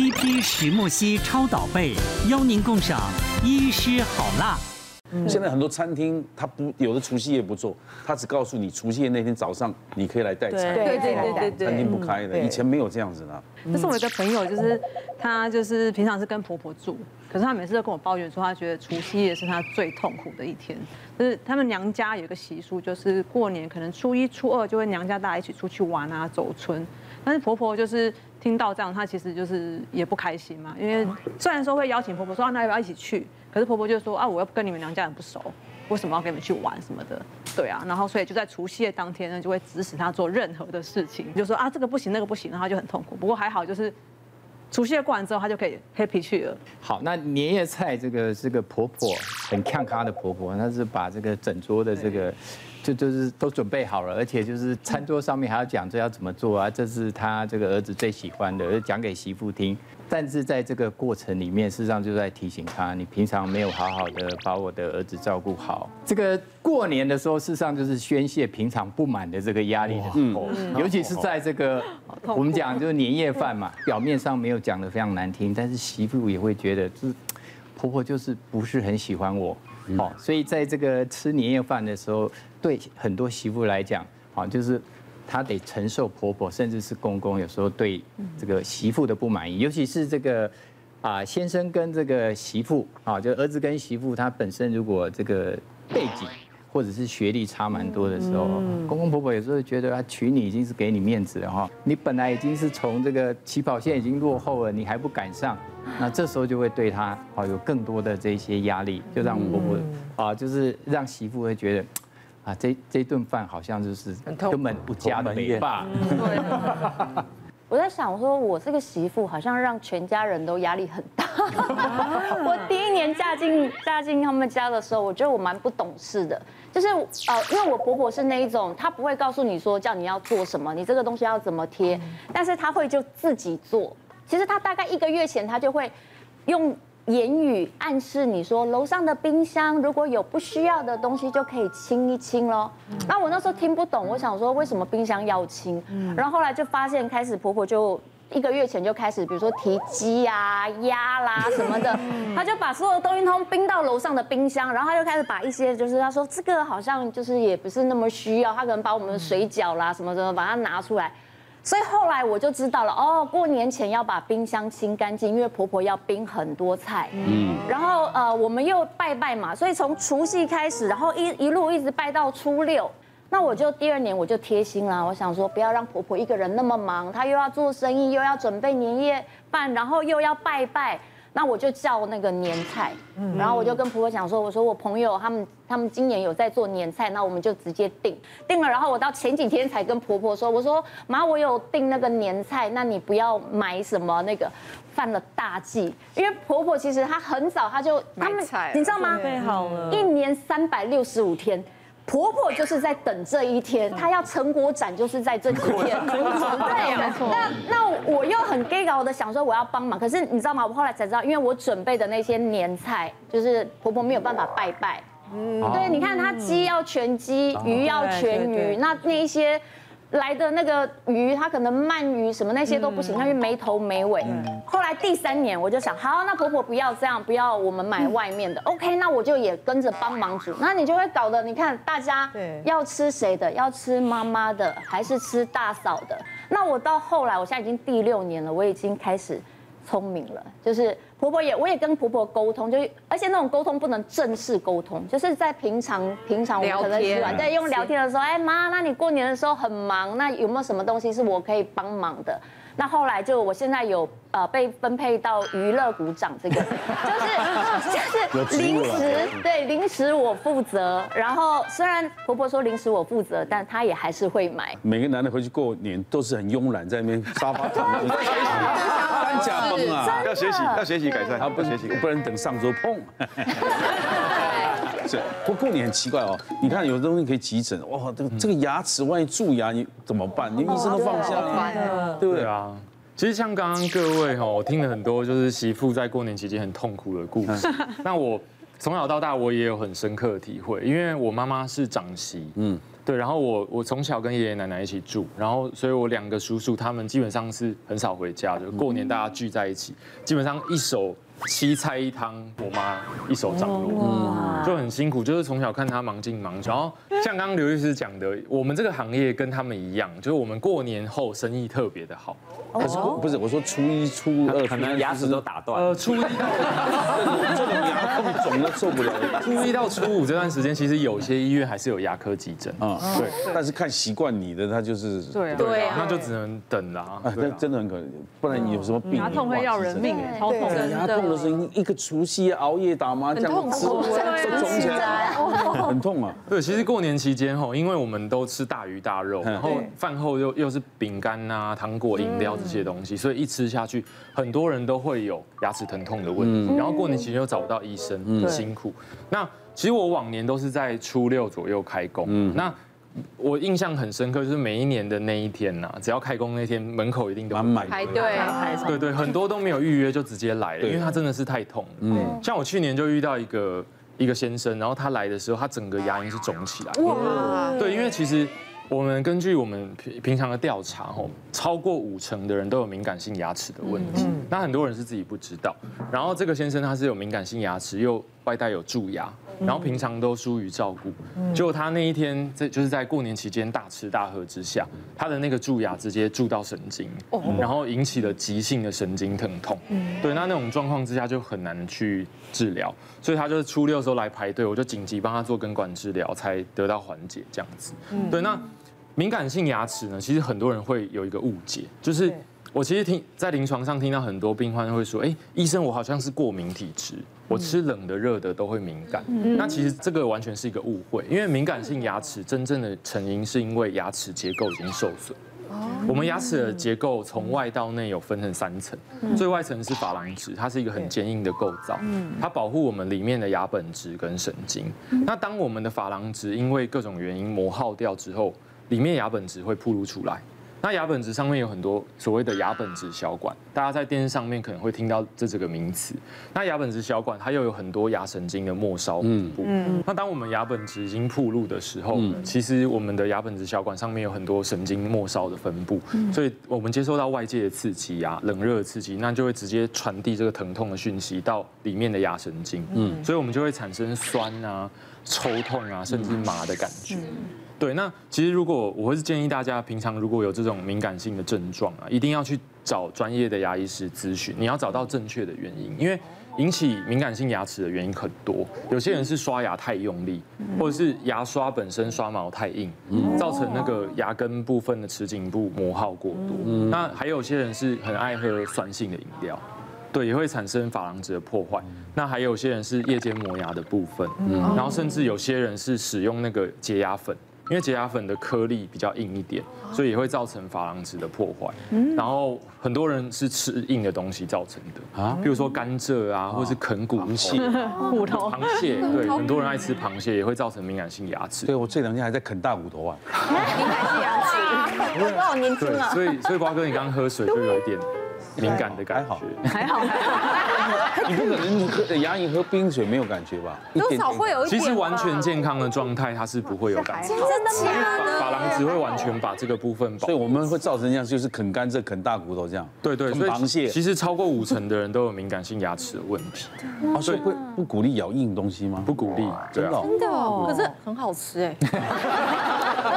TP 石墨烯超导被，邀您共赏医师好辣。现在很多餐厅，他不有的除夕夜不做，他只告诉你除夕夜那天早上你可以来代餐。对对对对对，餐厅不开的，以前没有这样子的。这是我一个朋友，就是他就是平常是跟婆婆住，可是他每次都跟我抱怨说，他觉得除夕夜是他最痛苦的一天。就是他们娘家有一个习俗，就是过年可能初一初二就会娘家大家一起出去玩啊，走村。但是婆婆就是听到这样，她其实就是也不开心嘛，因为虽然说会邀请婆婆说，那要不要一起去？可是婆婆就说啊，我又跟你们娘家人不熟，为什么要跟你们去玩什么的？对啊，然后所以就在除夕夜当天呢，就会指使她做任何的事情，就说啊这个不行，那个不行，然后就很痛苦。不过还好，就是除夕夜过完之后，她就可以 happy 去了。好，那年夜菜这个是个婆婆很看咖的婆婆，她是把这个整桌的这个就就是都准备好了，而且就是餐桌上面还要讲这要怎么做啊，这是他这个儿子最喜欢的，而讲给媳妇听。但是在这个过程里面，事实上就在提醒他，你平常没有好好的把我的儿子照顾好。这个过年的时候，事实上就是宣泄平常不满的这个压力的时候，尤其是在这个我们讲就是年夜饭嘛，表面上没有讲的非常难听，但是媳妇也会觉得，就是婆婆就是不是很喜欢我，哦，所以在这个吃年夜饭的时候，对很多媳妇来讲，啊，就是。她得承受婆婆甚至是公公有时候对这个媳妇的不满意，尤其是这个啊先生跟这个媳妇啊，就儿子跟媳妇，他本身如果这个背景或者是学历差蛮多的时候，公公婆婆有时候觉得啊娶你已经是给你面子了哈，你本来已经是从这个起跑线已经落后了，你还不赶上，那这时候就会对他啊有更多的这些压力，就让婆婆啊就是让媳妇会觉得。啊，这这顿饭好像就是根本不加的美霸。我在想，我说我这个媳妇好像让全家人都压力很大。我第一年嫁进嫁进他们家的时候，我觉得我蛮不懂事的，就是呃，因为我婆婆是那一种，她不会告诉你说叫你要做什么，你这个东西要怎么贴，但是她会就自己做。其实他大概一个月前，他就会用。言语暗示你说，楼上的冰箱如果有不需要的东西就可以清一清喽。那我那时候听不懂，我想说为什么冰箱要清？然后后来就发现，开始婆婆就一个月前就开始，比如说提鸡啊、鸭啦什么的，她就把所有的东西通冰到楼上的冰箱，然后她就开始把一些就是她说这个好像就是也不是那么需要，她可能把我们的水饺啦什么什么把它拿出来。所以后来我就知道了，哦，过年前要把冰箱清干净，因为婆婆要冰很多菜。嗯。然后呃，我们又拜拜嘛，所以从除夕开始，然后一一路一直拜到初六。那我就第二年我就贴心了，我想说不要让婆婆一个人那么忙，她又要做生意，又要准备年夜饭，然后又要拜拜。那我就叫那个年菜，然后我就跟婆婆讲说，我说我朋友他们他们今年有在做年菜，那我们就直接订订了。然后我到前几天才跟婆婆说，我说妈，我有订那个年菜，那你不要买什么那个犯了大忌，因为婆婆其实她很早她就他们你知道吗？备好了，一年三百六十五天。婆婆就是在等这一天，她要成果展就是在这几天。对，那那我又很 gay 搞的想说我要帮忙，可是你知道吗？我后来才知道，因为我准备的那些年菜，就是婆婆没有办法拜拜。嗯，对，你看她鸡要全鸡，鱼要全鱼，那那一些。来的那个鱼，它可能鳗鱼什么那些都不行，它就没头没尾。后来第三年我就想，好，那婆婆不要这样，不要我们买外面的，OK，那我就也跟着帮忙煮。那你就会搞得，你看大家要吃谁的？要吃妈妈的，还是吃大嫂的？那我到后来，我现在已经第六年了，我已经开始聪明了，就是。婆婆也，我也跟婆婆沟通，就是而且那种沟通不能正式沟通，就是在平常平常我们可能吃完在用聊天的时候，哎妈，那你过年的时候很忙，那有没有什么东西是我可以帮忙的？那后来就我现在有呃被分配到娱乐股长这个，就是 就是零食，对零食我负责。然后虽然婆婆说零食我负责，但她也还是会买。每个男的回去过年都是很慵懒，在那边 沙发躺着。担架崩啊！要学习，要学习改善。他不学习，不能等上桌碰。是，不过过年很奇怪哦。你看有的东西可以急诊，哇，这个这个牙齿万一蛀牙，你怎么办？你医生都放下了，对不对啊？其实像刚刚各位哈，我听了很多就是媳妇在过年期间很痛苦的故事。那我从小到大我也有很深刻的体会，因为我妈妈是长媳，嗯，对，然后我我从小跟爷爷奶奶一起住，然后所以我两个叔叔他们基本上是很少回家就，过年大家聚在一起，基本上一手七菜一汤，我妈一手掌舵，就很辛苦，就是从小看他忙进忙出。然后像刚刚刘律师讲的，我们这个行业跟他们一样，就是我们过年后生意特别的好。可是不是我说初一初二可能牙齿都打断。呃，初一到这种牙痛肿的受不了。初一到初五这段时间，其实有些医院还是有牙科急诊啊。对，但是看习惯你的，他就是对那就只能等啦。啊，那真的很可能，不然你有什么病？牙痛会要人命，超痛的。牙痛的时候，一个除夕熬夜打麻将，吃都肿起来，很痛啊。对，其实过年期间吼，因为我们都吃大鱼大肉，然后饭后又又是饼干啊、糖果、饮料。这些东西，所以一吃下去，很多人都会有牙齿疼痛的问题。然后过年期间又找不到医生，很辛苦。那其实我往年都是在初六左右开工。那我印象很深刻，就是每一年的那一天呐，只要开工那天，门口一定都满满排队。对对，很多都没有预约就直接来了，因为他真的是太痛。嗯，像我去年就遇到一个一个先生，然后他来的时候，他整个牙龈是肿起来。哇，对，因为其实。我们根据我们平平常的调查，吼，超过五成的人都有敏感性牙齿的问题。那很多人是自己不知道。然后这个先生他是有敏感性牙齿，又外带有蛀牙，然后平常都疏于照顾。结果他那一天在就是在过年期间大吃大喝之下，他的那个蛀牙直接蛀到神经，然后引起了急性的神经疼痛。对，那那种状况之下就很难去治疗，所以他就是初六的时候来排队，我就紧急帮他做根管治疗，才得到缓解这样子。对，那。敏感性牙齿呢，其实很多人会有一个误解，就是我其实听在临床上听到很多病患会说，哎，医生，我好像是过敏体质，我吃冷的、热的都会敏感。那其实这个完全是一个误会，因为敏感性牙齿真正的成因是因为牙齿结构已经受损。我们牙齿的结构从外到内有分成三层，最外层是珐琅质，它是一个很坚硬的构造，它保护我们里面的牙本质跟神经。那当我们的珐琅质因为各种原因磨耗掉之后，里面牙本质会暴露出来，那牙本质上面有很多所谓的牙本质小管，大家在电视上面可能会听到这几个名词。那牙本质小管它又有很多牙神经的末梢分布。嗯，那当我们牙本质已经铺路的时候，其实我们的牙本质小管上面有很多神经末梢的分布，所以我们接受到外界的刺激啊，冷热的刺激，那就会直接传递这个疼痛的讯息到里面的牙神经。嗯，所以我们就会产生酸啊、抽痛啊，甚至麻的感觉。对，那其实如果我会是建议大家，平常如果有这种敏感性的症状啊，一定要去找专业的牙医师咨询。你要找到正确的原因，因为引起敏感性牙齿的原因很多。有些人是刷牙太用力，或者是牙刷本身刷毛太硬，造成那个牙根部分的齿颈部磨耗过多。那还有些人是很爱喝酸性的饮料，对，也会产生珐琅质的破坏。那还有些人是夜间磨牙的部分，然后甚至有些人是使用那个洁牙粉。因为洁牙粉的颗粒比较硬一点，所以也会造成珐琅质的破坏。然后很多人是吃硬的东西造成的啊，比如说甘蔗啊，或者是啃骨蟹、骨头、螃蟹。对，很多人爱吃螃蟹，也会造成敏感性牙齿。对，我这两天还在啃大骨头啊。敏感性牙齿，我好年轻啊。所以，所以瓜哥，你刚刚喝水就有一点敏感的感觉。还好，还好。你不可能喝牙龈喝冰水没有感觉吧？多少会有一点。其实完全健康的状态，它是不会有感觉。真的吗？珐琅只会完全把这个部分，所以我们会造成这样，就是啃甘蔗、啃大骨头这样。对对，所以螃蟹其实超过五成的人都有敏感性牙齿的问题。啊，所以不不鼓励咬硬东西吗？不鼓励，真的。真的哦，可是很好吃哎。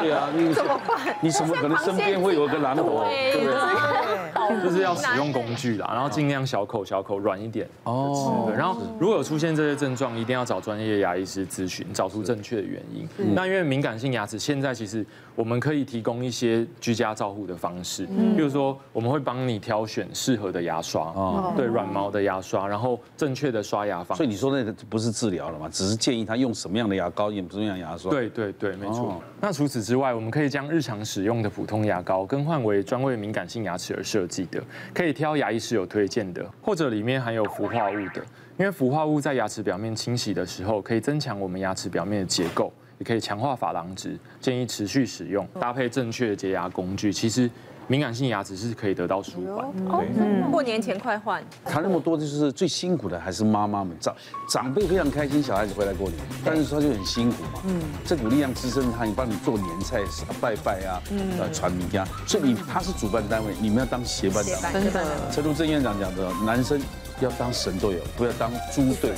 对啊，你怎么办？你怎么可能身边会有个蓝猴？对不对？就是要使用工具啦，然后尽量小口小口软一点哦。然后如果有出现这些症状，一定要找专业牙医师咨询，找出正确的原因。那因为敏感性牙齿现在其实我们可以提供一些居家照护的方式，比如说我们会帮你挑选适合的牙刷，对，软毛的牙刷，然后正确的刷牙方式。所以你说那个不是治疗了吗？只是建议他用什么样的牙膏，用什么样牙刷。对对对，没错。那除此之外，我们可以将日常使用的普通牙膏更换为专为敏感性牙齿而设计的，可以以挑牙医是有推荐的，或者里面含有氟化物的，因为氟化物在牙齿表面清洗的时候，可以增强我们牙齿表面的结构，也可以强化珐琅质。建议持续使用，搭配正确的洁牙工具，其实敏感性牙齿是可以得到舒缓。哦，过年前快换。谈那么多，就是最辛苦的还是妈妈们长长辈非常开心，小孩子回来过年，但是他就很辛苦嘛。嗯，这股力量支撑他，你帮你做年菜、拜拜啊，呃，传米家，所以你他是主办单位，你们要当协办单位。真的，陈如正院长讲的，男生要当神队友，不要当猪队友。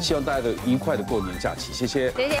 希望大家都愉快的过年假期，谢谢。谢谢。